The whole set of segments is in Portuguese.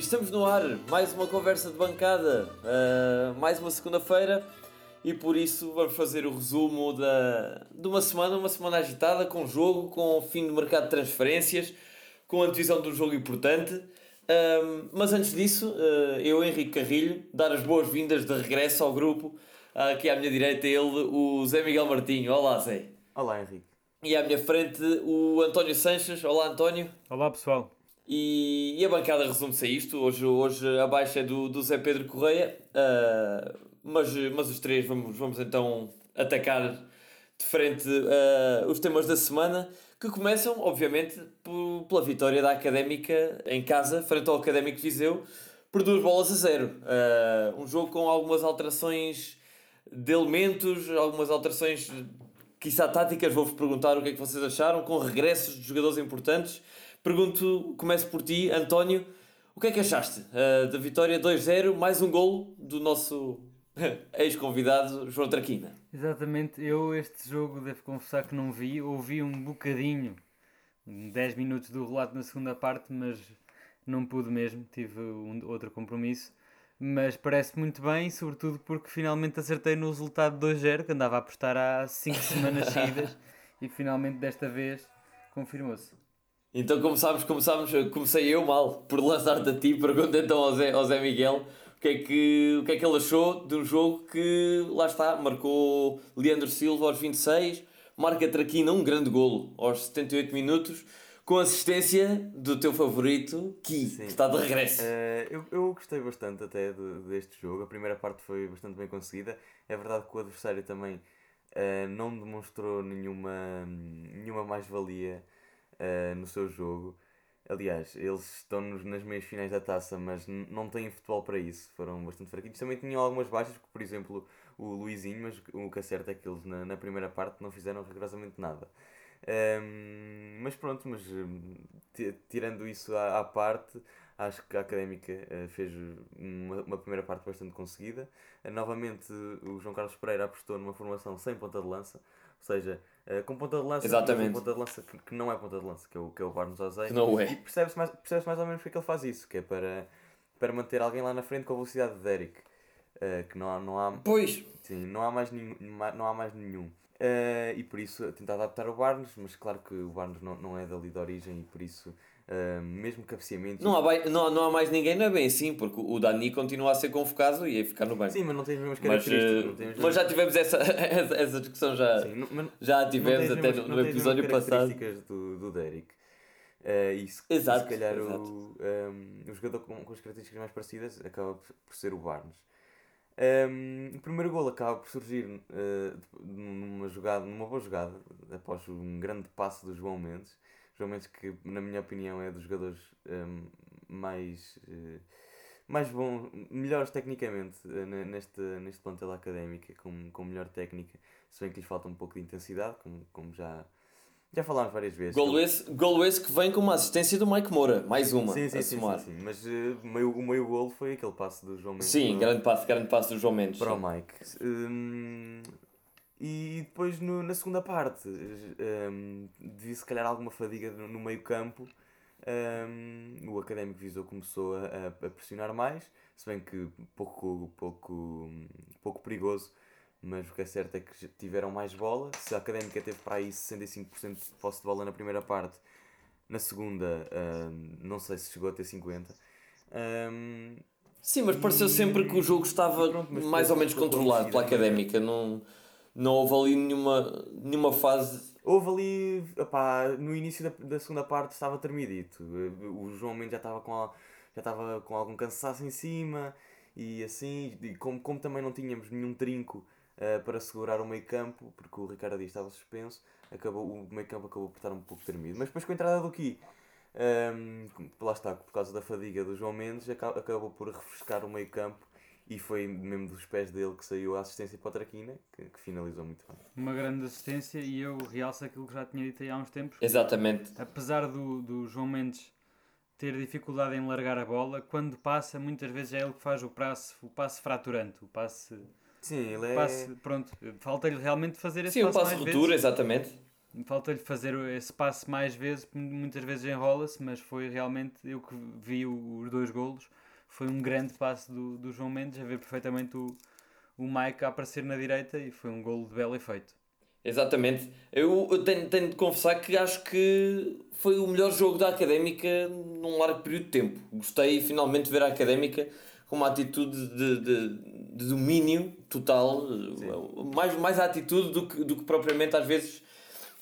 Estamos no ar, mais uma conversa de bancada, uh, mais uma segunda-feira e por isso vamos fazer o resumo da, de uma semana, uma semana agitada, com jogo, com fim do mercado de transferências, com a divisão de um jogo importante. Uh, mas antes disso, uh, eu, Henrique Carrilho, dar as boas-vindas de regresso ao grupo. aqui à minha direita ele, o Zé Miguel Martinho. Olá, Zé. Olá, Henrique. E à minha frente, o António Sanches. Olá, António. Olá, pessoal. E, e a bancada resume-se a isto. Hoje, hoje a baixa é do, do Zé Pedro Correia, uh, mas, mas os três vamos, vamos então atacar de frente uh, os temas da semana, que começam, obviamente, por, pela vitória da Académica em casa, frente ao Académico Viseu, por duas bolas a zero. Uh, um jogo com algumas alterações de elementos, algumas alterações, quiçá táticas. Vou-vos perguntar o que é que vocês acharam, com regressos de jogadores importantes Pergunto, começo por ti, António, o que é que achaste uh, da vitória 2-0, mais um golo do nosso ex-convidado João Traquina? Exatamente, eu este jogo devo confessar que não vi, ouvi um bocadinho, 10 minutos do relato na segunda parte, mas não pude mesmo, tive um, outro compromisso. Mas parece muito bem, sobretudo porque finalmente acertei no resultado 2-0, que andava a apostar há 5 semanas seguidas, e finalmente desta vez confirmou-se. Então começámos, começámos, comecei eu mal por lançar-te a ti, pergunta então ao Zé, ao Zé Miguel o que, é que, o que é que ele achou de um jogo que, lá está, marcou Leandro Silva aos 26, marca Traquina um grande golo aos 78 minutos, com assistência do teu favorito, Ki, que está de regresso. Uh, eu, eu gostei bastante até de, deste jogo, a primeira parte foi bastante bem conseguida, é verdade que o adversário também uh, não demonstrou nenhuma, nenhuma mais-valia uh, no seu jogo. Aliás, eles estão nos, nas meias finais da taça, mas não têm futebol para isso. Foram bastante fraquinhos. Também tinham algumas baixas, por exemplo o Luizinho, mas o que acerta é que eles na, na primeira parte não fizeram rigorosamente nada. Um, mas pronto, mas tirando isso à, à, parte, acho que a Académica uh, fez uma, uma, primeira parte bastante conseguida. Uh, novamente, o João Carlos Pereira apostou numa formação sem ponta de lança, ou seja, uh, com ponta de lança, Exatamente. ponta de lança que, que, não é ponta de lança, que é o, que é o Barnes Ozei. Não é. E percebe-se mais, percebe mais ou menos porque é ele faz isso, que é para, para manter alguém lá na frente com a velocidade de Derek. Uh, que não há, não há. Pois! Sim, não há mais nenhum. Não há mais nenhum. Uh, e por isso tentar adaptar o Barnes, mas claro que o Barnes não, não é dali de origem e por isso Uh, mesmo cabeceamento. Não há, não, não há mais ninguém, não é bem assim, porque o Dani continua a ser convocado e a ficar no banco. Sim, mas não tem as mesmas características. Mas, uh, mas já tivemos essa, essa discussão, já, Sim, não, já tivemos até no, no episódio passado. características do, do Derek. Uh, e se, exato, se calhar exato. O, um, o jogador com, com as características mais parecidas acaba por ser o Barnes. Um, o primeiro gol acaba por surgir uh, numa jogada, numa boa jogada, após um grande passo do João Mendes João Mendes que na minha opinião é dos jogadores um, mais, uh, mais bom, melhores tecnicamente uh, neste, neste plantel académico, com, com melhor técnica, se bem que lhes falta um pouco de intensidade, como, como já, já falámos várias vezes. Golo esse, golo esse que vem com uma assistência do Mike Moura, mais uma. Sim, sim, sim, sim, sim, Mas uh, meio, o meio golo foi aquele passo do João Mendes. Sim, grande passo, grande passo do João Mendes. Para sim. o Mike. Um, e depois no, na segunda parte, um, devia se calhar alguma fadiga no, no meio campo. Um, o Académico Viseu começou a, a, pressionar mais, se bem que pouco, pouco, pouco perigoso, mas o que é certo é que tiveram mais bola. Se a Académica teve para aí 65% de posse de bola na primeira parte, na segunda um, não sei se chegou a ter 50%. Um, Sim, mas pareceu sempre que o jogo estava pronto, mais ou menos controlado pela Académica. Não não houve ali nenhuma, nenhuma fase. Houve ali, opá, no início da, da segunda parte estava termidito. O João Mendes já estava com, já estava com algum cansaço em cima e assim, e como, como também não tínhamos nenhum trinco uh, para segurar o meio campo, porque o Ricardo Dias estava suspenso, acabou, o meio campo acabou por estar um pouco termido. Mas depois com a entrada do Ki, um, ehm, lá está, por causa da fadiga do João Mendes, acabou por refrescar o meio campo e foi mesmo dos pés dele que saiu a assistência para o Traquina, que, que, finalizou muito bem. Uma grande assistência e eu realço aquilo que já tinha dito aí há uns tempos. Exatamente. Apesar do, do João Mendes ter dificuldade em largar a bola, quando passa, muitas vezes é ele que faz o passe, o passe fraturante, o passe... Sim, ele é... Passe, pronto, falta-lhe realmente fazer esse Sim, passe o passe ruptura, exatamente. falta-lhe fazer esse passe mais vezes, muitas vezes enrola-se, mas foi realmente, eu que vi os dois golos, foi um grande passe do, do João Mendes, a ver perfeitamente o, o Mike a aparecer na direita e foi um golo de belo efeito. Exatamente. Eu, eu tenho, tenho de confessar que acho que foi o melhor jogo da Académica num largo período de tempo. Gostei finalmente de ver a Académica com uma atitude de, de, de domínio total, mais, mais a atitude do que, do que propriamente às vezes,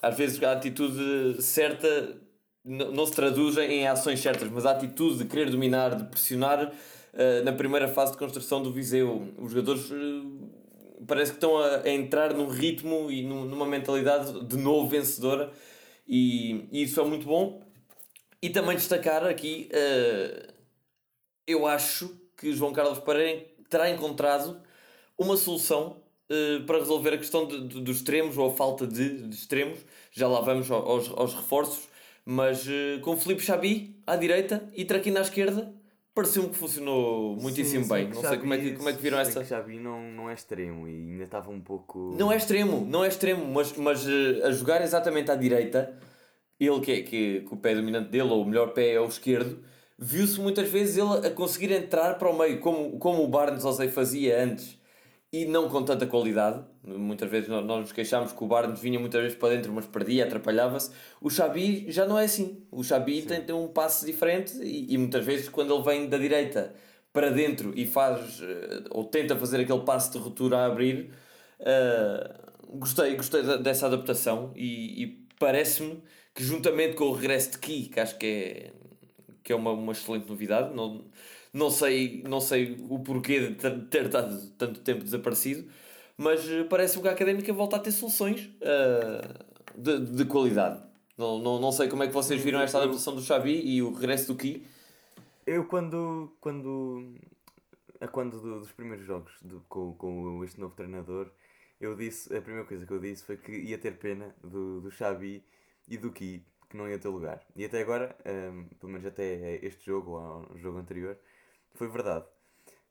às vezes a atitude certa não, se traduz em ações certas, mas a atitude de querer dominar, de pressionar uh, na primeira fase de construção do Viseu. Os jogadores uh, parece que estão a, a, entrar num ritmo e num, numa mentalidade de novo vencedora e, e, isso é muito bom. E também destacar aqui, uh, eu acho que João Carlos Pereira terá encontrado uma solução para resolver a questão de, de, dos extremos ou a falta de, de extremos. Já lá vamos aos, aos reforços, mas uh, com Felipe Xabi à direita e Traquina à esquerda, pareceu-me que funcionou muitíssimo sim, bem. Não sei como é que, como é que viram essa. Xabi não, não é extremo e ainda estava um pouco. Não é extremo, não é extremo, mas, mas uh, a jogar exatamente à direita, ele que, é, que, que o pé dominante dele, ou o melhor pé é o esquerdo, viu-se muitas vezes ele a conseguir entrar para o meio, como, como o Barnes José fazia antes, e não com tanta qualidade. Muitas vezes nós, nós nos queixámos que o Barnes vinha muitas vezes para dentro, mas perdia, atrapalhava-se. O Xabi já não é assim. O Xabi tem, tem um passe diferente e, e muitas vezes quando ele vem da direita para dentro e faz eh, ou tenta fazer aquele passe de ruptura a abrir, uh, gostei, gostei dessa adaptação e, e parece-me que juntamente com o regresso de Ki, que acho que é que é uma, uma excelente novidade. Não, não, sei, não sei o porquê de ter estado tanto tempo desaparecido, mas eh, parece-me que a académica volta a ter soluções uh, de, de qualidade. Não, não, não sei como é que vocês viram esta adaptação do Xavi e o regresso do Ki. Eu, quando. quando a quando do, dos primeiros jogos do, com, com este novo treinador, eu disse, a primeira coisa que eu disse foi que ia ter pena do, do Xavi e do Ki que não ia ter lugar. E até agora, um, pelo menos até este jogo, ou ao jogo anterior, foi verdade.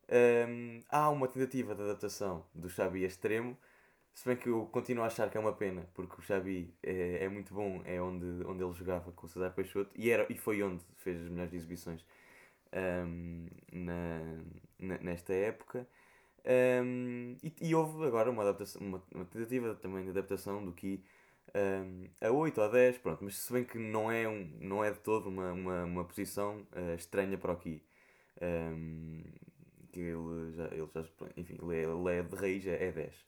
Um, há uma tentativa de adaptação do Xabi a extremo, se bem que eu continuo a achar que é uma pena, porque o Xabi é, é muito bom, é onde, onde ele jogava com o César Peixoto, e, era, e foi onde fez as melhores exibições um, na, na, nesta época. Um, e, e, houve agora uma, adaptação, uma, uma tentativa também de adaptação do que um, a 8 ou a 10, pronto, mas se bem que não é, um, não é de todo uma, uma, uma posição uh, estranha para o Ki. Um, que ele já, ele já enfim, ele é, ele é de raiz, é, é 10.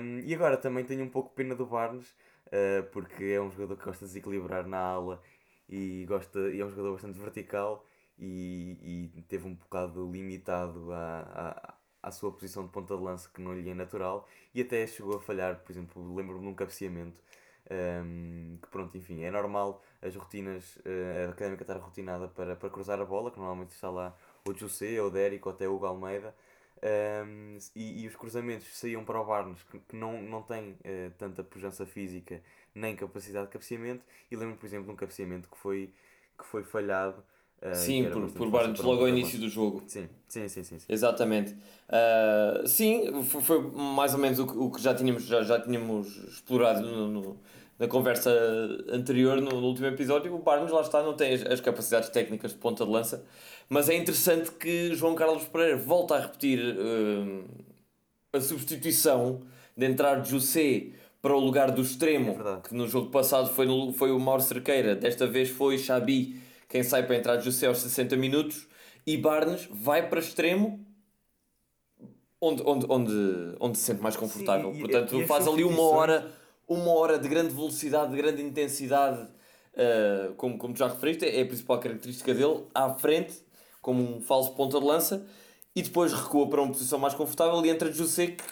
Um, e agora também tenho um pouco pena do Barnes, uh, porque é um jogador que gosta de desequilibrar na ala e, gosta, e é um jogador bastante vertical e, e teve um bocado limitado a, à sua posição de ponta de lança que não lhe é natural e até chegou a falhar, por exemplo, lembro-me de um cabeceamento um, que pronto, enfim, é normal as rotinas, uh, a académica estar rotinada para, para cruzar a bola, que normalmente está lá o José, o Dérico, até o Hugo Almeida. Um, e, e, os cruzamentos saíam para o Barnes que, que não, não tem uh, tanta pujança física nem capacidade de cabeceamento e lembro por exemplo de um cabeceamento que foi, que foi falhado Uh, sim, por, por Barnes logo ao início do jogo. Sim, sim, sim. sim, sim. Exatamente. Uh, sim, foi, foi, mais ou menos o que, o que já, tínhamos, já, já tínhamos explorado no, no, na conversa anterior, no, no, último episódio. O Barnes, lá está, não tem as, as, capacidades técnicas de ponta de lança, mas é interessante que João Carlos Pereira volta a repetir uh, a substituição de entrar José para o lugar do extremo, é que no jogo passado foi, no, foi o Mauro Cerqueira, desta vez foi Xabi quem sai para entrar José aos 60 minutos e Barnes vai para extremo onde, onde, onde, onde se sente mais confortável. Sim, e, Portanto, e faz ali uma hora, uma hora de grande velocidade, de grande intensidade, uh, como, como já referiste, é a principal característica dele, à frente, como um falso ponta de lança, e depois recua para uma posição mais confortável e entra José que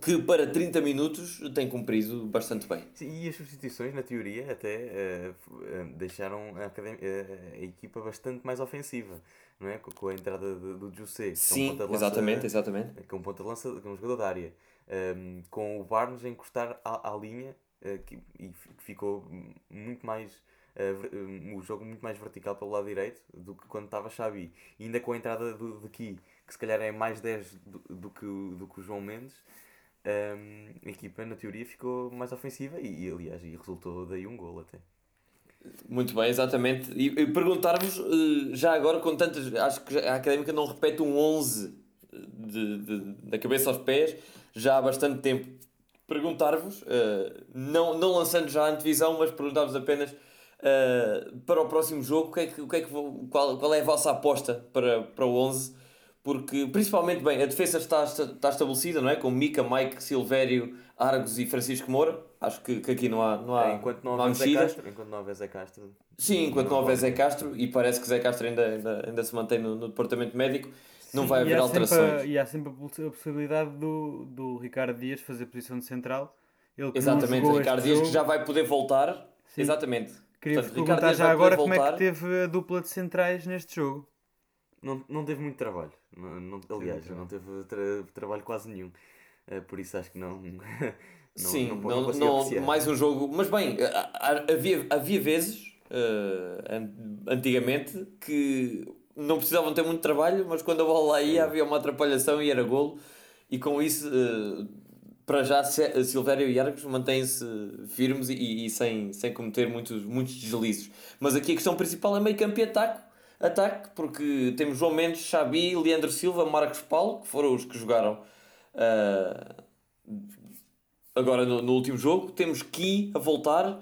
que para 30 minutos tem cumprido bastante bem. Sim, e as substituições, na teoria, até uh, deixaram a, a, equipa bastante mais ofensiva, não é? Com, a entrada do José. Sim, um lança, exatamente, exatamente. Com um ponta de lança, com um jogador da área. Um, ehm, com o Barnes a encostar à, à linha uh, que, e ficou muito mais. Uh, o jogo muito mais vertical pelo lado direito do que quando estava Xavi. E ainda com a entrada do, de Ki, que se calhar é mais 10 do, do, que, do que o João Mendes, um, a equipa, na teoria, ficou mais ofensiva e, e, aliás, e resultou daí um gol até. Muito bem, exatamente. E, e perguntar-vos, uh, já agora, com tantas. Acho que a académica não repete um 11 de, de, da cabeça aos pés já há bastante tempo. Perguntar-vos, uh, não, não lançando já a antevisão, mas perguntar-vos apenas uh, para o próximo jogo, o que é que, o que é que, qual, qual é a vossa aposta para, para o 11? Porque, principalmente, bem, a defesa está, está estabelecida, não é? Com Mica, Mike, Silvério, Argos e Francisco Moura. Acho que, que aqui não há, não há, é, enquanto não, não há Castro, enquanto não houver Zé Castro. Sim, enquanto não, não houver Zé Castro, e parece que Zé Castro ainda, ainda, ainda se mantém no, no departamento médico, Sim, não vai haver alterações. A, e há sempre a possibilidade do, do Ricardo Dias fazer posição de central. Ele Exatamente, Ricardo Dias jogo... que já vai poder voltar. Sim. Exatamente. Queria Portanto, perguntar já agora como é que teve a dupla de centrais neste jogo. Não, não teve muito trabalho. Não, não aliás, Sim, não teve tra trabalho quase nenhum. Uh, por isso acho que não. Não, Sim, não, não, não mais um jogo. Mas bem, havia, havia vezes, uh, antigamente, que não precisavam ter muito trabalho, mas quando a bola lá ia havia uma atrapalhação e era golo. E com isso, uh, para já, Silvério e Arcos mantêm-se firmes e, e, sem, sem cometer muitos, muitos deslizes. Mas aqui a questão principal é meio campo e ataque, ataque porque temos João Mendes, Xabi, Leandro Silva, Marcos Paulo, que foram os que jogaram. Uh, agora no, no último jogo. Temos Ki a voltar,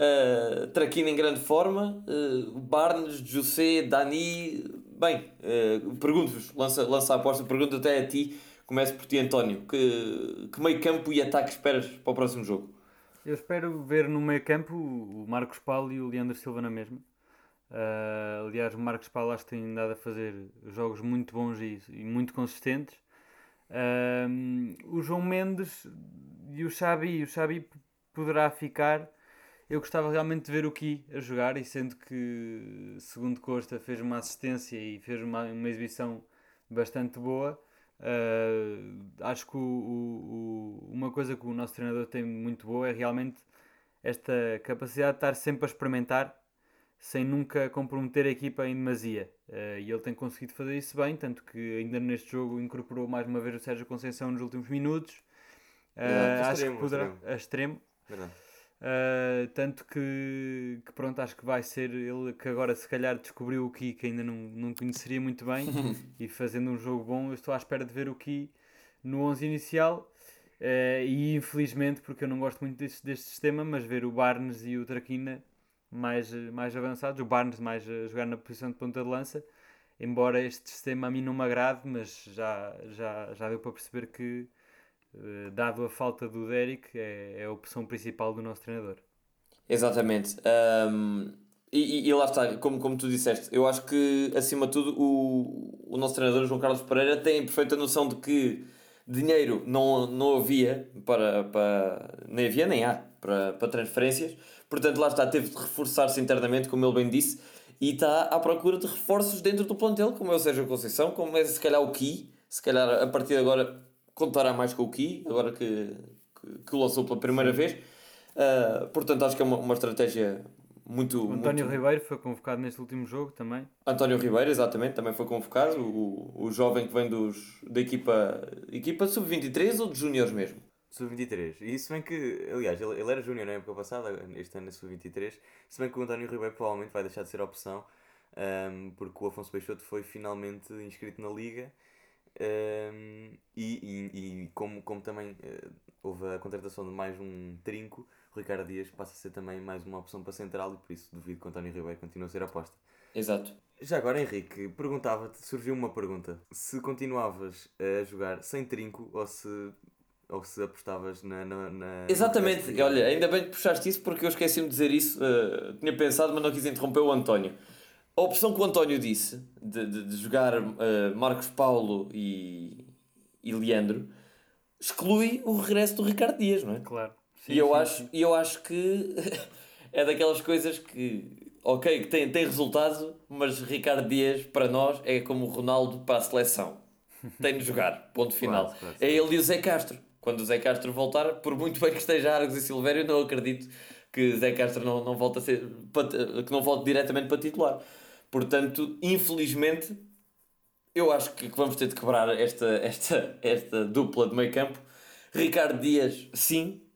uh, Traquina em grande forma, uh, Barnes, José, Dani. Bem, uh, pergunto-vos, lança, lança a aposta, pergunto até a ti. Começo por ti, António. Que, que meio campo e ataque esperas para o próximo jogo? Eu espero ver no meio campo o Marcos Paulo e o Leandro Silva na mesma. Uh, aliás, o Marcos Paulo acho que tem dado a fazer jogos muito bons e, e muito consistentes. Uh, o João Mendes e o Xabi, o Xabi poderá ficar. Eu gostava realmente de ver o Ki a jogar e sendo que, segundo Costa, fez uma assistência e fez uma, uma exibição bastante boa, uh, acho que o, o, o, uma coisa que o nosso treinador tem muito boa é realmente esta capacidade de estar sempre a experimentar sem nunca comprometer a equipa em demasia. Uh, e ele tem conseguido fazer isso bem, tanto que ainda neste jogo incorporou mais uma vez o Sérgio Conceição nos últimos minutos. Uh, acho extremo, que poderá. Extremo. A extremo. Uh, tanto que, que, pronto, acho que vai ser ele que agora se calhar descobriu o Ki que ainda não, não conheceria muito bem e fazendo um jogo bom, eu estou à espera de ver o Ki no 11 inicial uh, e infelizmente, porque eu não gosto muito deste, deste sistema, mas ver o Barnes e o Traquina mais, mais avançados, o Barnes mais a jogar na posição de ponta de lança, embora este sistema a mim não me agrade, mas já, já, já deu para perceber que eh, dado a falta do Derek, é, é a opção principal do nosso treinador. Exatamente. Um, e, e, lá está, como, como tu disseste, eu acho que acima de tudo o, o nosso treinador João Carlos Pereira tem perfeita noção de que dinheiro não, não havia para, para nem havia nem há para, para transferências, portanto lá está, teve de reforçar-se internamente, como ele bem disse, e está à procura de reforços dentro do plantel, como é o Sérgio Conceição, como é se calhar o Ki, se calhar a partir de agora contará mais com o Ki, agora que, que, que, o lançou pela primeira vez. Uh, portanto, acho que é uma, uma estratégia muito. O António muito... Ribeiro foi convocado neste último jogo também. António Ribeiro, exatamente, também foi convocado. O, o jovem que vem dos, da equipa, equipa sub-23 ou de júniores mesmo? Sub-23. E se bem que, aliás, ele, ele era júnior na época passada, este ano é sub-23. Se bem que o António Ribeiro provavelmente vai deixar de ser opção, um, porque o Afonso Peixoto foi finalmente inscrito na Liga um, e, e, e, como, como também uh, houve a contratação de mais um trinco, o Ricardo Dias passa a ser também mais uma opção para central e por isso duvido que o António Ribeiro continue a ser aposta. Exato. Já agora, Henrique, perguntava-te, surgiu uma pergunta: se continuavas a jogar sem trinco ou se, ou se apostavas na. na, na Exatamente, olha, ainda bem que puxaste isso porque eu esqueci-me de dizer isso, uh, tinha pensado, mas não quis interromper o António. A opção que o António disse de, de, de jogar uh, Marcos Paulo e, e Leandro exclui o regresso do Ricardo Dias, não é? Claro. Sim, e, eu sim, acho, sim. eu acho que é daquelas coisas que, ok, que tem, tem resultado, mas Ricardo Dias para nós é como o Ronaldo para a seleção. Tem de jogar, ponto final. Claro, claro, é ele e o Zé Castro. Quando o Zé Castro voltar, por muito bem que esteja Argos e Silvério, não acredito que Zé Castro não, não volte a ser que não volte diretamente para titular. Portanto, infelizmente, eu acho que vamos ter de quebrar esta, esta, esta dupla de meio campo Ricardo Dias, sim.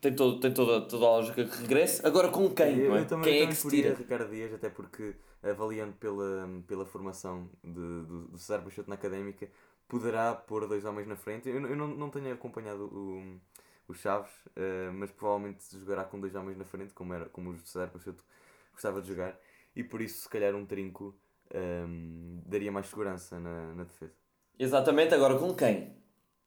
Tem, todo, tem toda, toda a lógica que regresse. Agora com quem? Eu, é? também, quem é que se tira? Ricardo Dias, até porque avaliando pela, pela formação de, do, do César Peixoto na académica, poderá pôr dois homens na frente. Eu, eu não, não tenho acompanhado o, o Chaves, eh, mas provavelmente jogará com dois homens na frente, como, era, como o César Peixoto gostava de jogar, e por isso, se calhar, um trinco ehm, daria mais segurança na, na defesa. Exatamente, agora com quem?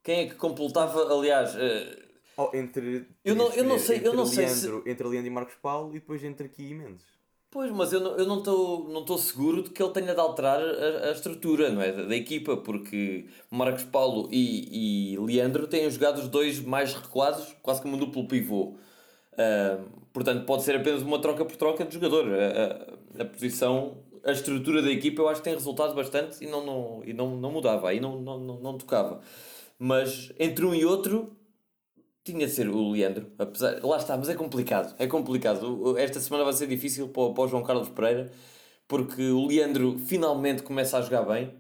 Quem é que completava, aliás, eh, Oh, entre, Eu não- eu não sei- eu não sei se- Leandro, Entre Leandro e Marcos Paulo e depois entre Ki e Mendes. Pois, mas eu não estou não tô- não tô seguro de que ele tenha de alterar a, a estrutura não é? da, da equipa, porque Marcos Paulo e, e Leandro têm jogado os dois mais recuados, quase como um duplo pivô. Portanto, pode ser apenas uma troca por troca de jogador. A, a- a posição, a estrutura da equipa, eu acho que tem resultado bastante e não, não, e não, não mudava, aí não, não, não, não tocava. Mas entre um e outro, tinha de ser o Leandro, apesar, lá está, mas é complicado, é complicado. Esta semana vai ser difícil para, para o João Carlos Pereira, porque o Leandro finalmente começa a jogar bem.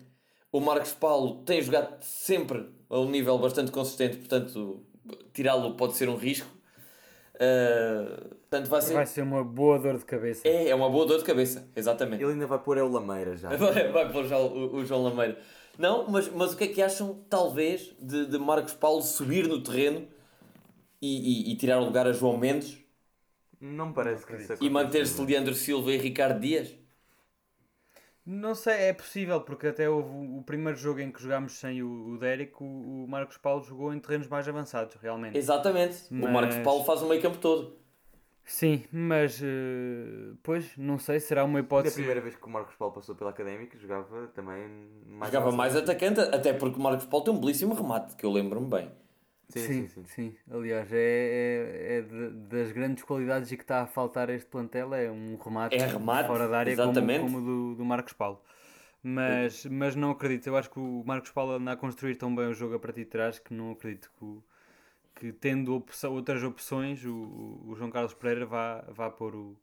O Marcos Paulo tem jogado sempre a um nível bastante consistente, portanto, tirá-lo pode ser um risco. Uh, portanto, vai ser. Vai ser uma boa dor de cabeça. É, é uma boa dor de cabeça, exatamente. Ele ainda vai pôr é o Lameira já. Vai, vai pôr já o, o João Lameira. Não, mas, mas o que é que acham, talvez, de, de Marcos Paulo subir no terreno e, e, e tirar o lugar a João Mendes Não me parece que isso e aconteça. manter-se Leandro Silva e Ricardo Dias? Não sei, é possível, porque até houve o o primeiro jogo em que jogámos sem o, o Derek, o, o Marcos Paulo jogou em terrenos mais avançados, realmente. Exatamente. O Mas- Marcos Paulo faz o meio campo todo. Sim, mas eh, pois, não sei, será uma Da hipótese. primeira vez que o Marcos Paulo passou pela académica, jogava também mais. Jogava avançado. mais atacante, até porque o Marcos Paulo tem um belíssimo remate, que eu lembro-me bem. Sim, Sim, sim. Aliás, é, é, é de- das grandes qualidades e que está a faltar este plantel é um remate, É remate, fora da área como, exatamente. como o do, do Marcos Paulo. Mas, mas não acredito, eu acho que o Marcos Paulo anda a construir tão bem o jogo a partir de trás que não acredito que, o- que tendo opção- outras opções o, o- o João Carlos Pereira vá, vá pôr o,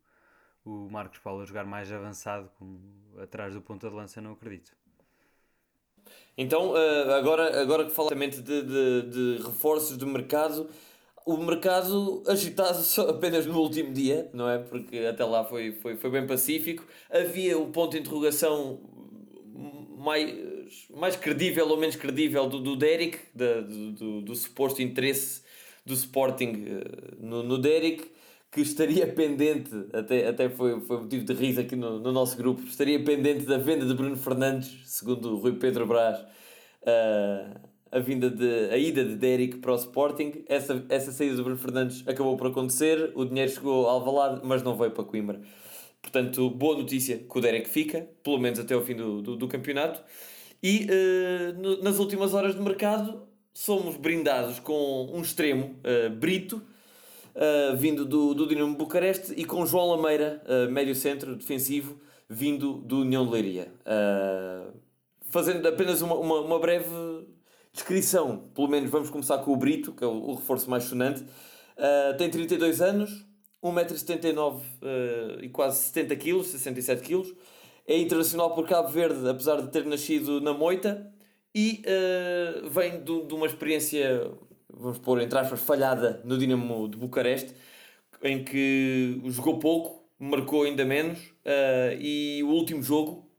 o Marcos Paulo a jogar mais avançado como atrás do ponta de lança, não acredito. Então, eh, agora, agora que falamos de, de, de reforços de mercado, o mercado agitado só apenas no último dia, não é? Porque até lá foi, foi, foi bem pacífico. Havia o ponto de interrogação mais, mais credível ou menos credível do, do Derek, do, do, do suposto interesse do Sporting eh, no, no Derek, que estaria pendente, até, até foi, foi motivo de riso aqui no, no nosso grupo, estaria pendente da venda de Bruno Fernandes, segundo o Rui Pedro Brás, eh, a vinda de a ida de Derek para o Sporting. Essa, essa saída de Bruno Fernandes acabou por acontecer, o dinheiro chegou ao Alvalade, mas não veio para Coimbra. Portanto, boa notícia que o Derek fica, pelo menos até o fim do, do, do campeonato. E eh, no- nas últimas horas de mercado somos brindados com um extremo, eh, Brito, eh, vindo do, do Dinamo Bucareste, e com João Lameira, eh, médio centro defensivo, vindo do União de Leiria. Eh, fazendo apenas uma, uma, uma breve descrição, pelo menos vamos começar com o Brito, que é o, o reforço mais sonante. Uh, tem 32 anos, 1,79m uh, e quase 70 kg, 67 kg. É internacional por Cabo Verde, apesar de ter nascido na Moita. E uh, vem de, de uma experiência, vamos pôr entre aspas, falhada no Dinamo de Bucareste, em que jogou pouco, marcou ainda menos. uh, e o último jogo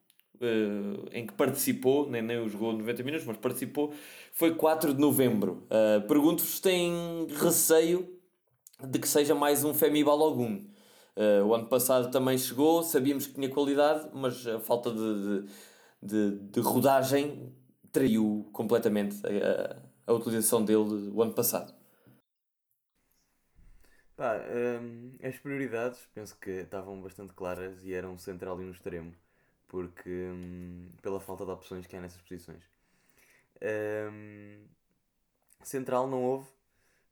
uh, em que participou, nem, nem jogou 90 minutos, mas participou, foi 4 de novembro. Uh, Pergunto-vos se têm receio de que seja mais um Femi Balogun. Uh, o ano passado também chegou, sabíamos que tinha qualidade, mas a falta de, de, de, de rodagem traiu completamente a, a, a utilização dele o ano passado. Pá, hum, as prioridades penso que estavam bastante claras e eram central e no extremo, porque hum, pela falta de opções que há nessas posições. Hum, central não houve,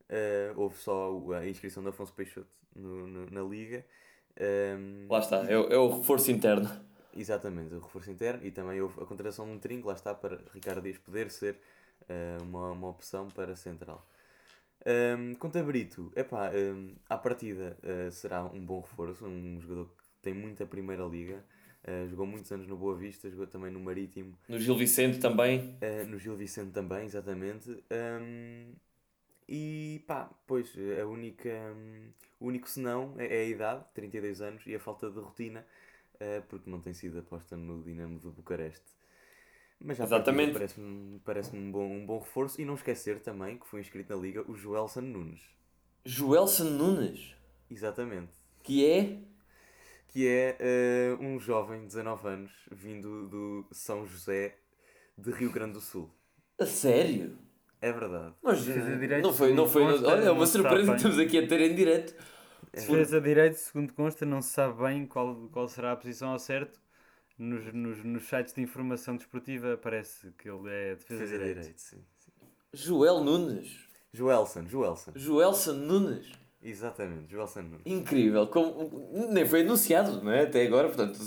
uh, houve só a inscrição de Afonso Peixoto no, no- na Liga. Hum, Lá está, é, o- é o reforço interno. Exatamente, o reforço interno e também houve a contratação de um trinco, lá está, para Ricardo Dias poder ser eh, uma, uma opção para central. Um, quanto a Brito, epá, um, à partida eh, será um bom reforço, um jogador que tem muita primeira liga, eh, jogou muitos anos no Boa Vista, jogou também no Marítimo, No Gil Vicente também. eh, no Gil Vicente também, exatamente. Um, e pá, pois a única, hum, o único senão é, é a idade, 32 anos, e a falta de rotina, uh, porque não tem sido aposta no Dinamo de Bucareste. Mas já Exatamente. parece-me parece um, bom, um bom reforço. E não esquecer também que foi inscrito na Liga o Joelson Nunes. Joelson Nunes, Exatamente. que é. Que é uh, um jovem de 19 anos, vindo do São José de Rio Grande do Sul. A sério? É verdade. Mas direito, não foi, não foi. Olha, é uma surpresa que estamos aqui a ter em direto. Defesa de direito, segundo consta, não se sabe bem qual, qual será a posição ao certo. Nos, nos, nos sites de informação desportiva aparece que ele é defesa, Defesa de direito. direito, sim. sim. Joel Nunes. Joelson, Joelson. Joelson Nunes. Exatamente, Joelson Nunes. Incrível. Como, nem foi anunciado, não é? Até agora, portanto.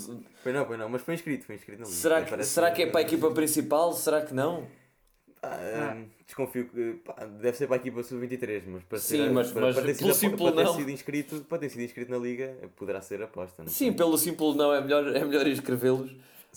Pois não, pois não, mas foi inscrito, foi inscrito na. Será que, parece será que é para a equipa principal? Será que não? Ah, hum, desconfio que pá, deve ser para a equipa sub-23, mas para Sim, ser, mas- para, mas para ter, pelo sido, simples para ter não. sido inscrito, para ter sido inscrito na Liga, poderá ser aposta. Sim, sei. pelo simples não, é melhor, é melhor inscrevê-los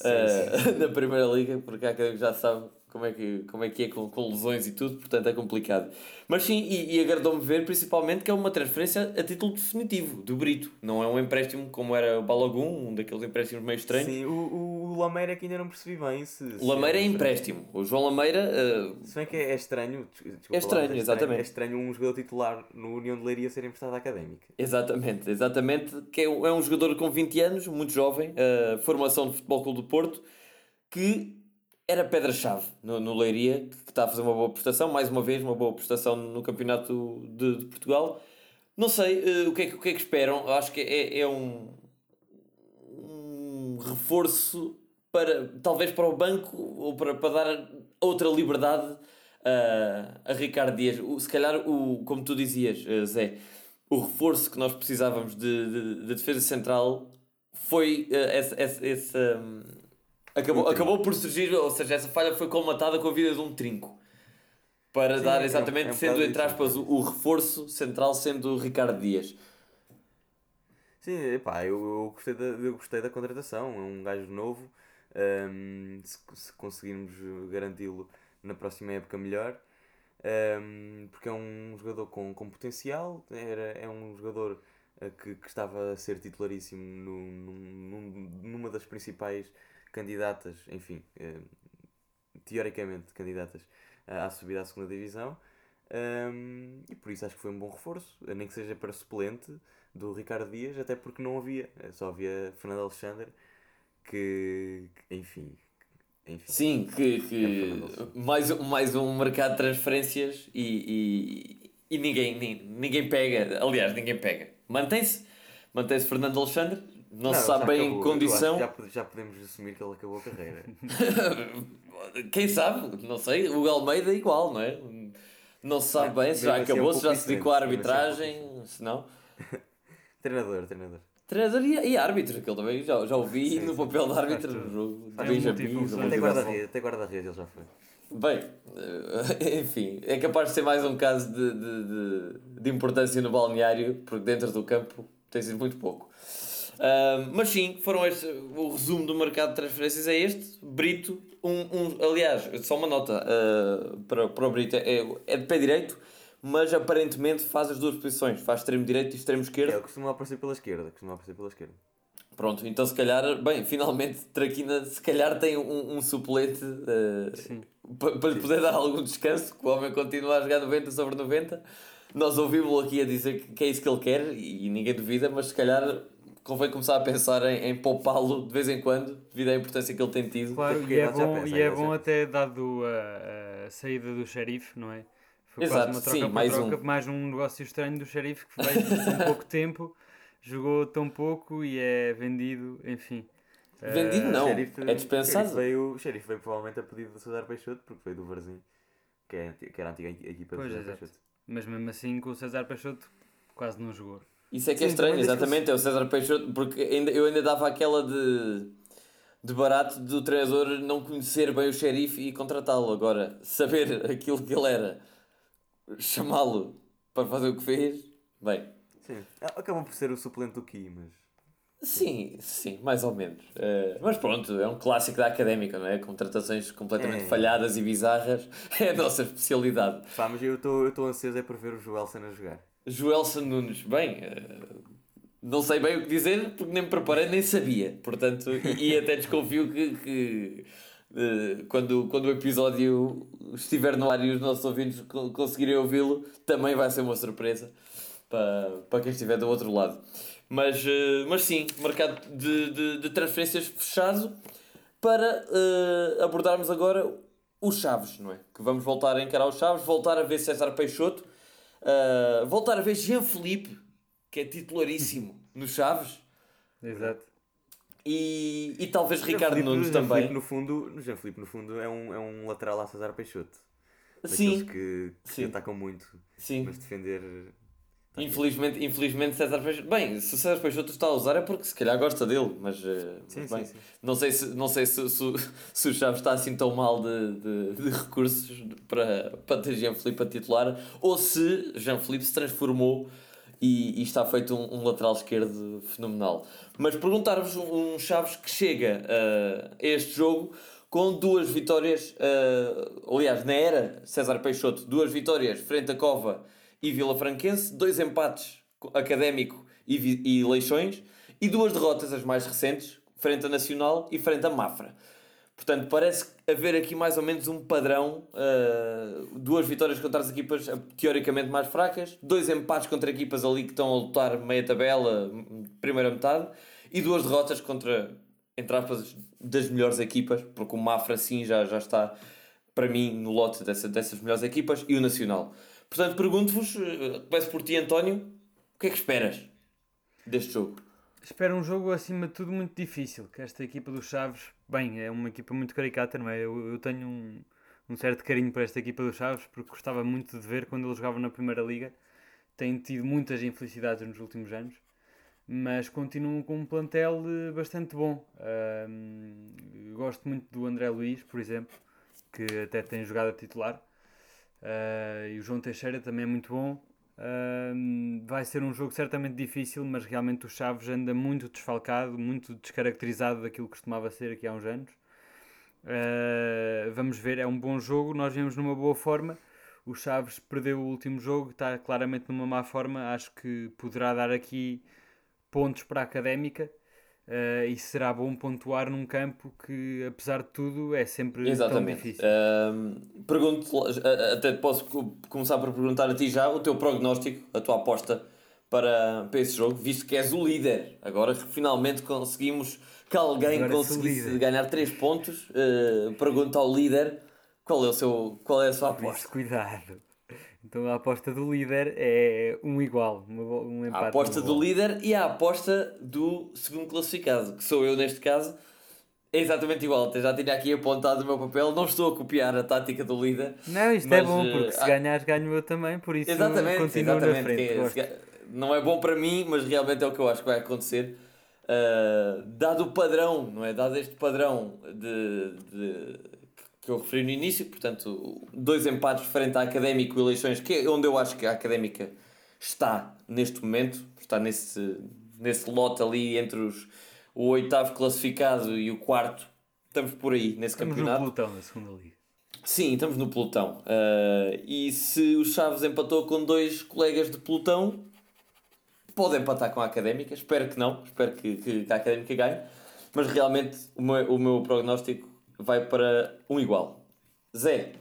eh, na Primeira Liga, porque há quem já sabe como é que, como é, que é com, com lesões e tudo, portanto é complicado. Mas sim, e, e agradou-me ver principalmente que é uma transferência a título definitivo do Brito, não é um empréstimo como era o Balagum, um daqueles empréstimos meio estranhos. Sim, o, o Lameira é que ainda não percebi bem se. se Lameira é estranho. empréstimo, o João Lameira eh, Se bem que é, é estranho, des- desculpa lá, estranho, exatamente. É estranho um jogador titular no União de Leiria ser emprestado à Académica. Exatamente, exatamente. Que é, um- é jogador com 20 anos, muito jovem, uh, formação de Futebol Clube do Porto, que era pedra-chave no, no Leiria, que está a fazer uma boa prestação, mais uma vez, uma boa prestação no Campeonato de, de Portugal. Não sei uh, o, que é, que- o que é que esperam, acho que é, é um, um reforço para talvez para o banco ou para, para dar outra liberdade a, a Ricardo Dias. O- Se calhar, o, como tu dizias, eh, Zé, o reforço que nós precisávamos de, de, de defesa central foi eh, essa, essa, essa, acabou, Um trinco. acabou por surgir, ou seja, essa falha foi colmatada com a vida de um trinco. Para Sim, dar é- exatamente, é um sendo bocado entre aspas, o, o reforço central sendo o Ricardo Dias. Sim, epá, eu, eu, gostei da, eu gostei da contratação. É um gajo novo. Hum, se, se conseguirmos garanti-lo na próxima época, melhor. Hum, porque é um jogador com, com potencial. Era, é um jogador eh, que, que estava a ser titularíssimo no, num- num- numa das principais candidatas, enfim, eh, teoricamente candidatas à subida à segunda divisão. Hum, e por isso acho que foi um bom reforço, nem que seja para suplente do Ricardo Dias, até porque não havia, eh, só havia Fernando Alexandre, que, que, enfim, enfim. Sim, que, É que Fernando mais, um- mais um mercado de transferências e, e, e ninguém, ni- ninguém pega. Aliás, ninguém pega. Mantém-se. Mantém-se Fernando Alexandre. Não, se ele sabe bem em acabou. Condição. Já, já podemos assumir que ele acabou a carreira. Quem sabe? Não sei. O Almeida é igual, não é? Não se sabe bem se já assim é um acabou, se já se dedicou à assim é um arbitragem, se não. treinador, treinador. Treinador e, e árbitro, que ele também já, já ouvi Sim, no sim. papel de árbitro no jogo. Benjamin, multifunções. jogo Até de guarda-redes até guarda-redes ele já foi. Bem, eh, enfim, é capaz de ser mais um caso de, de, de, de importância no balneário, porque dentro do campo tem sido muito pouco. Ah, mas sim, foram este, o resumo do mercado de transferências é este. Brito, um, um, aliás, só uma nota ah, para, para o Brito: é, é de pé direito, mas aparentemente faz as duas posições, faz extremo direito e extremo esquerdo. Ele costuma aparecer pela esquerda, costuma aparecer pela esquerda. Pronto, então se calhar, bem, finalmente Traquina se calhar tem um, um suplente pa- para lhe poder dar algum descanso, que o homem continua a jogar 90 sobre 90. Nós ouvimos-lo aqui a dizer que, que é isso que ele quer e, ninguém duvida, mas se calhar convém começar a pensar em, em poupá-lo de vez em quando, devido à importância que ele tem tido. Claro, e é bom, pesa, e é bom até dado a, a saída do xerife, não é? Foi Exato, quase uma troca sim, mais troca, um. mais um negócio estranho do xerife que veio com pouco tempo, jogou tão pouco e é vendido, enfim. Vendido Eh, não, Xerife- é dispensado. Xerife veio, o Xerife veio provavelmente a pedido do César Peixoto, porque veio do Varzim, que, é, que era a antiga equipa do Pois, César exato. Peixoto. Mas mesmo assim com o César Peixoto quase não jogou. Isso é que é Sim, estranho, exatamente, é o César Peixoto, porque ainda, eu ainda dava aquela de, de barato do treinador não conhecer bem o xerife e contratá-lo. Agora, saber aquilo que ele era, chamá-lo para fazer o que fez, bem, Sim, Ah, acabou por ser o suplente do Ki, mas Sim, sim, mais ou menos. Uh, mas pronto, é um clássico da académica, não é? Contratações completamente É. falhadas e bizarras é a nossa especialidade. Pá, mas eu estou ansioso é por ver o Joelson a jogar. Joelson Nunes, bem, uh, não sei bem o que dizer porque nem me preparei nem sabia. Portanto, e, e até desconfio que, que quando, quando o episódio estiver no ar e os nossos ouvintes co- conseguirem ouvi-lo, também vai ser uma surpresa para, para quem estiver do outro lado. Mas, uh, mas sim, mercado de, de, de transferências fechado para uh, abordarmos agora os Chaves, não é? Que vamos voltar a encarar os Chaves, voltar a ver César Peixoto, uh, voltar a ver Jean Felipe, que é titularíssimo no Chaves, Exato. E, e talvez Ricardo Filipe- Nunes Jean também. Filipe, no fundo, Jean Filipe, no fundo, é um, é um lateral a César Peixoto. Sim, que, que Sim. atacam muito, sim. mas defender. tá Infelizmente, infelizmente César Peixoto. Bem, se o César Peixoto está a usar é porque se calhar gosta dele, mas, uh, Sim, mas sim, sim. não sei se, não sei se, se, se o Chaves está assim tão mal de, de, de recursos para, para ter Jean Felipe a titular ou se Jean Felipe se transformou e, e está feito um, um lateral esquerdo fenomenal. Mas perguntar-vos um, um Chaves que chega uh, a este jogo com duas vitórias, uh, aliás, na era César Peixoto, duas vitórias frente a Cova e Vila Franquense, dois empates académico e, e Leixões e duas derrotas, as mais recentes, frente a Nacional e frente a Mafra. Portanto, parece haver aqui mais ou menos um padrão: uh, duas vitórias contra as equipas uh, teoricamente mais fracas, dois empates contra equipas ali que estão a lutar meia tabela, primeira metade, e duas derrotas contra, entre aspas, das melhores equipas, porque o Mafra sim já, já está para mim no lote dessa, dessas melhores equipas e o Nacional. Portanto, pergunto-vos, uh, começo por ti, António, o que é que esperas deste jogo? Espero um jogo acima de tudo muito difícil, que esta equipa dos Chaves, bem, é uma equipa muito caricata, não é? Eu, eu tenho um, um certo carinho por esta equipa dos Chaves, porque gostava muito de ver quando eles jogavam na Primeira Liga. Têm tido muitas infelicidades nos últimos anos, mas continuam com um plantel eh, bastante bom. Eu gosto muito do André Luiz, por exemplo, que até tem jogado a titular. Ah, e o João Teixeira também é muito bom. Vai ser um jogo certamente difícil, mas realmente o Chaves anda muito desfalcado, muito descaracterizado daquilo que costumava ser aqui há uns anos. Ah, vamos ver, é um bom jogo, nós vemos numa boa forma. O Chaves perdeu o último jogo, está claramente numa má forma. Acho que poderá dar aqui pontos para a académica. Ah, e será bom pontuar num campo que, apesar de tudo, é sempre tão Exatamente. difícil. Ahm, pergunto, a- até posso co- começar por perguntar a ti já o teu prognóstico, a tua aposta para, para esse jogo, visto que és o líder. Agora que finalmente conseguimos que alguém Agora conseguisse ganhar 3 pontos, eh, pergunto ao líder qual é, o seu, qual é a sua isso, aposta. cuidado. Então a aposta do líder é um igual, um empate. A aposta do líder e a aposta do segundo classificado, que sou eu neste caso. É exatamente igual, já tinha aqui apontado o meu papel, não estou a copiar a tática do líder, Não, isto é Mas, bom, eh, porque se ah, ganhares ganho eu também, por isso Exatamente, continuo exatamente. na frente. que é- ga- não é bom para mim, mas realmente é o que eu acho que vai acontecer. Uh, dado o padrão, não é? Dado este padrão de, de- que eu referi no início, portanto, dois empates frente à Académico e Eleições, que é onde eu acho que a Académica está neste momento, está nesse, nesse lote ali entre os, o oitavo classificado e o quarto. Estamos por aí nesse Estamos no campeonato. pelotão da segunda liga. Sim, estamos no pelotão. Uh, e se o Chaves empatou com dois colegas de pelotão, pode empatar com a Académica. Espero que não. Espero que, que, que a Académica ganhe. Mas realmente o meu, o meu prognóstico vai para um igual. Zé,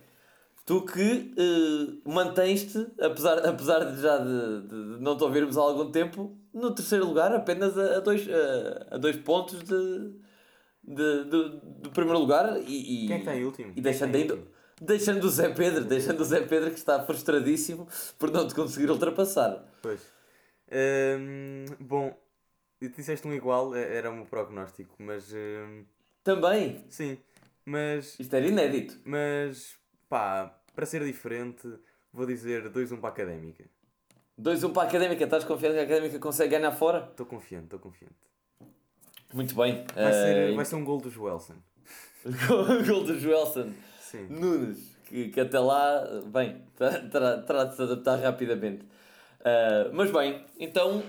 tu que uh, mantens-te, apesar, apesar de já de, de não te ouvirmos há algum tempo, no terceiro lugar, apenas a, a dois, a, a dois pontos de, de, de- do primeiro lugar. E, e- Quem é que está em último? e deixando ainda, deixando o Zé Pedro, deixando o Zé Pedro que está frustradíssimo por não te conseguir ultrapassar. Pois. Hum, bom, tu disseste um igual, eh, era o meu prognóstico, mas hum, Também, sim, mas, isto era inédito. mas pá, para ser diferente, vou dizer 2-1 para a académica. 2-1 para a Académica, estás confiante que a Académica consegue ganhar fora? Estou confiante, estou confiante. Muito bem. Vai, ser, Eh, vai ser um gol do Joelson. Gol do Joelson Sim. Nunes, que, que até lá, bem, terá, de se adaptar rapidamente. Ah, mas bem, então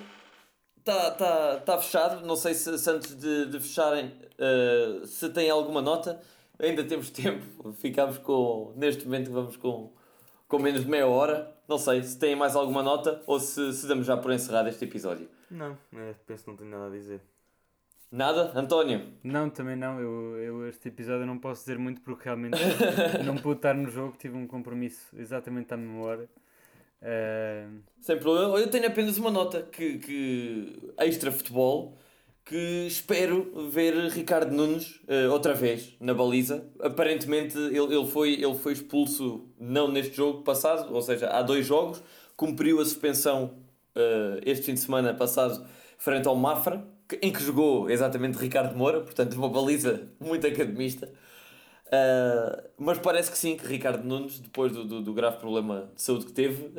está tá, tá fechado. Não sei se, se antes de, de fecharem uh, se tem alguma nota. Ainda temos tempo. Ficamos com. Neste momento vamos com, com menos de meia hora. Não sei se têm mais alguma nota ou se, se damos já por encerrado este episódio. Não, é, penso que não tenho nada a dizer. Nada? António? Não, também não. Eu, eu este episódio não posso dizer muito porque realmente não pude estar no jogo, tive um compromisso exatamente à hora. Uh... Sem problema. Eu tenho apenas uma nota que, que extra futebol que espero ver Ricardo Nunes uh, outra vez na baliza. Aparentemente ele, ele, foi, ele foi expulso não neste jogo passado, ou seja, há dois jogos, cumpriu a suspensão uh, este fim de semana passado frente ao Mafra, em que jogou exatamente Ricardo Moura, portanto uma baliza muito academista. Uh, mas parece que sim, que Ricardo Nunes, depois do, do, do grave problema de saúde que teve,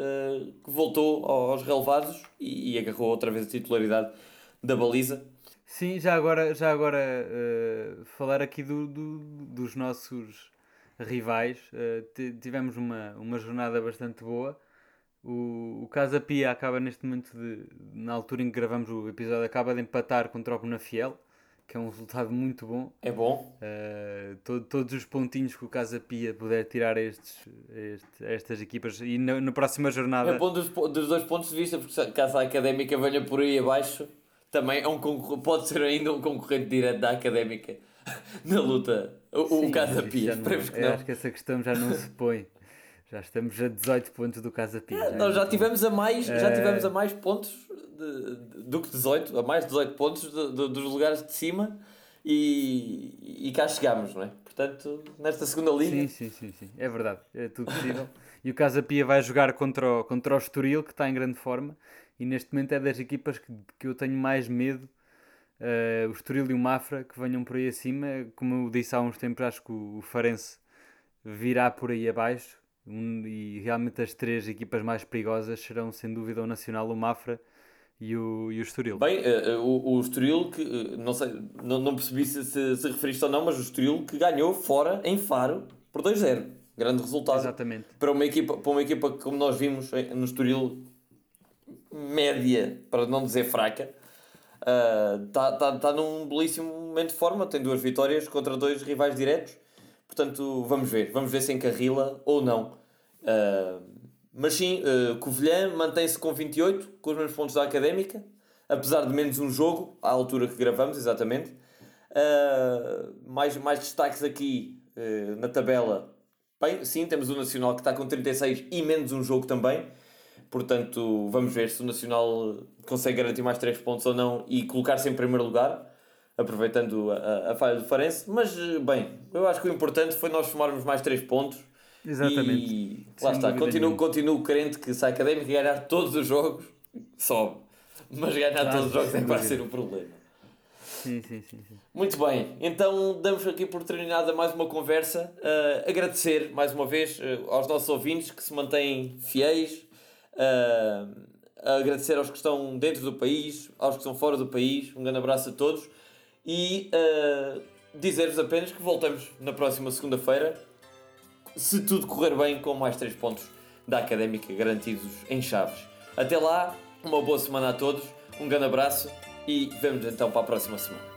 voltou aos relevados e, e, agarrou outra vez a titularidade da baliza. Sim, já agora, já agora uh, falar aqui do, do, dos nossos rivais. tivemos uma, uma jornada bastante boa. O, o Casa Pia acaba neste momento, de, na altura em que gravamos o episódio, acaba de empatar contra o Bonafiel que é um resultado muito bom. É bom. Uh, to, todos os pontinhos que o Casa Pia puder tirar a, estes, a, estas equipas e na, na, próxima jornada. É bom dos, dos dois pontos de vista, porque caso a académica venha por aí abaixo, também é um pode ser ainda um concorrente direto da académica na luta. O, Sim, o Casa Pia, esperemos que não. Acho que essa questão já não se põe. Já estamos a 18 pontos do Casa Pia. É, nós já tivemos a mais, já tivemos a mais pontos de, de, do que 18, a mais de 18 pontos de, dos lugares de cima e, e cá chegámos, não é? Portanto, nesta segunda linha. Sim, sim, sim, sim. é verdade, é tudo possível. e o Casa Pia vai jogar contra o, contra o Estoril, que está em grande forma, e neste momento é das equipas que, que eu tenho mais medo. Uh, o Estoril e o Mafra que venham por aí acima, como eu disse há uns tempos, acho que o, o Farense virá por aí abaixo. Um, e realmente as três equipas mais perigosas serão sem dúvida o Nacional, o Mafra e o, e o Estoril. Bem, uh, o, o Estoril, que uh, não sei, não, não percebi se, se, se referiste ou não, mas o Estoril que ganhou fora em Faro por 2-0. Grande resultado. Exatamente. Para uma equipa, para uma equipa que, como nós vimos no Estoril, média, para não dizer fraca, está uh, tá, tá num belíssimo momento de forma. Tem duas vitórias contra dois rivais diretos. Portanto, vamos ver. Vamos ver se encarrila ou não. Uh, mas sim, uh, Covilhã mantém-se com 28, com os mesmos pontos da Académica, apesar de menos um jogo, à altura que gravamos, exatamente. Uh, mais, mais destaques aqui na tabela. Bem, sim, temos o Nacional que está com 36 e menos um jogo também. Portanto, vamos ver se o Nacional consegue garantir mais 3 pontos ou não e colocar-se em primeiro lugar, aproveitando a, a, falha do Farense. Mas, bem, eu acho que o importante foi nós formarmos mais 3 pontos Exatamente. E lá está, continuo, continuo crente que se a Académica ganhar todos os jogos, sobe. Mas ganhar claro, todos os jogos é que vai ser o problema. Sim, sim, sim, sim, Muito bem, então damos aqui por terminada mais uma conversa. Uh, agradecer mais uma vez uh, aos nossos ouvintes que se mantêm fiéis. Uh, agradecer aos que estão dentro do país, aos que estão fora do país. Um grande abraço a todos. E dizer-vos apenas que voltamos na próxima segunda-feira se tudo correr bem, com mais 3 pontos da Académica garantidos em Chaves. Até lá, uma boa semana a todos, um grande abraço e vemos então para a próxima semana.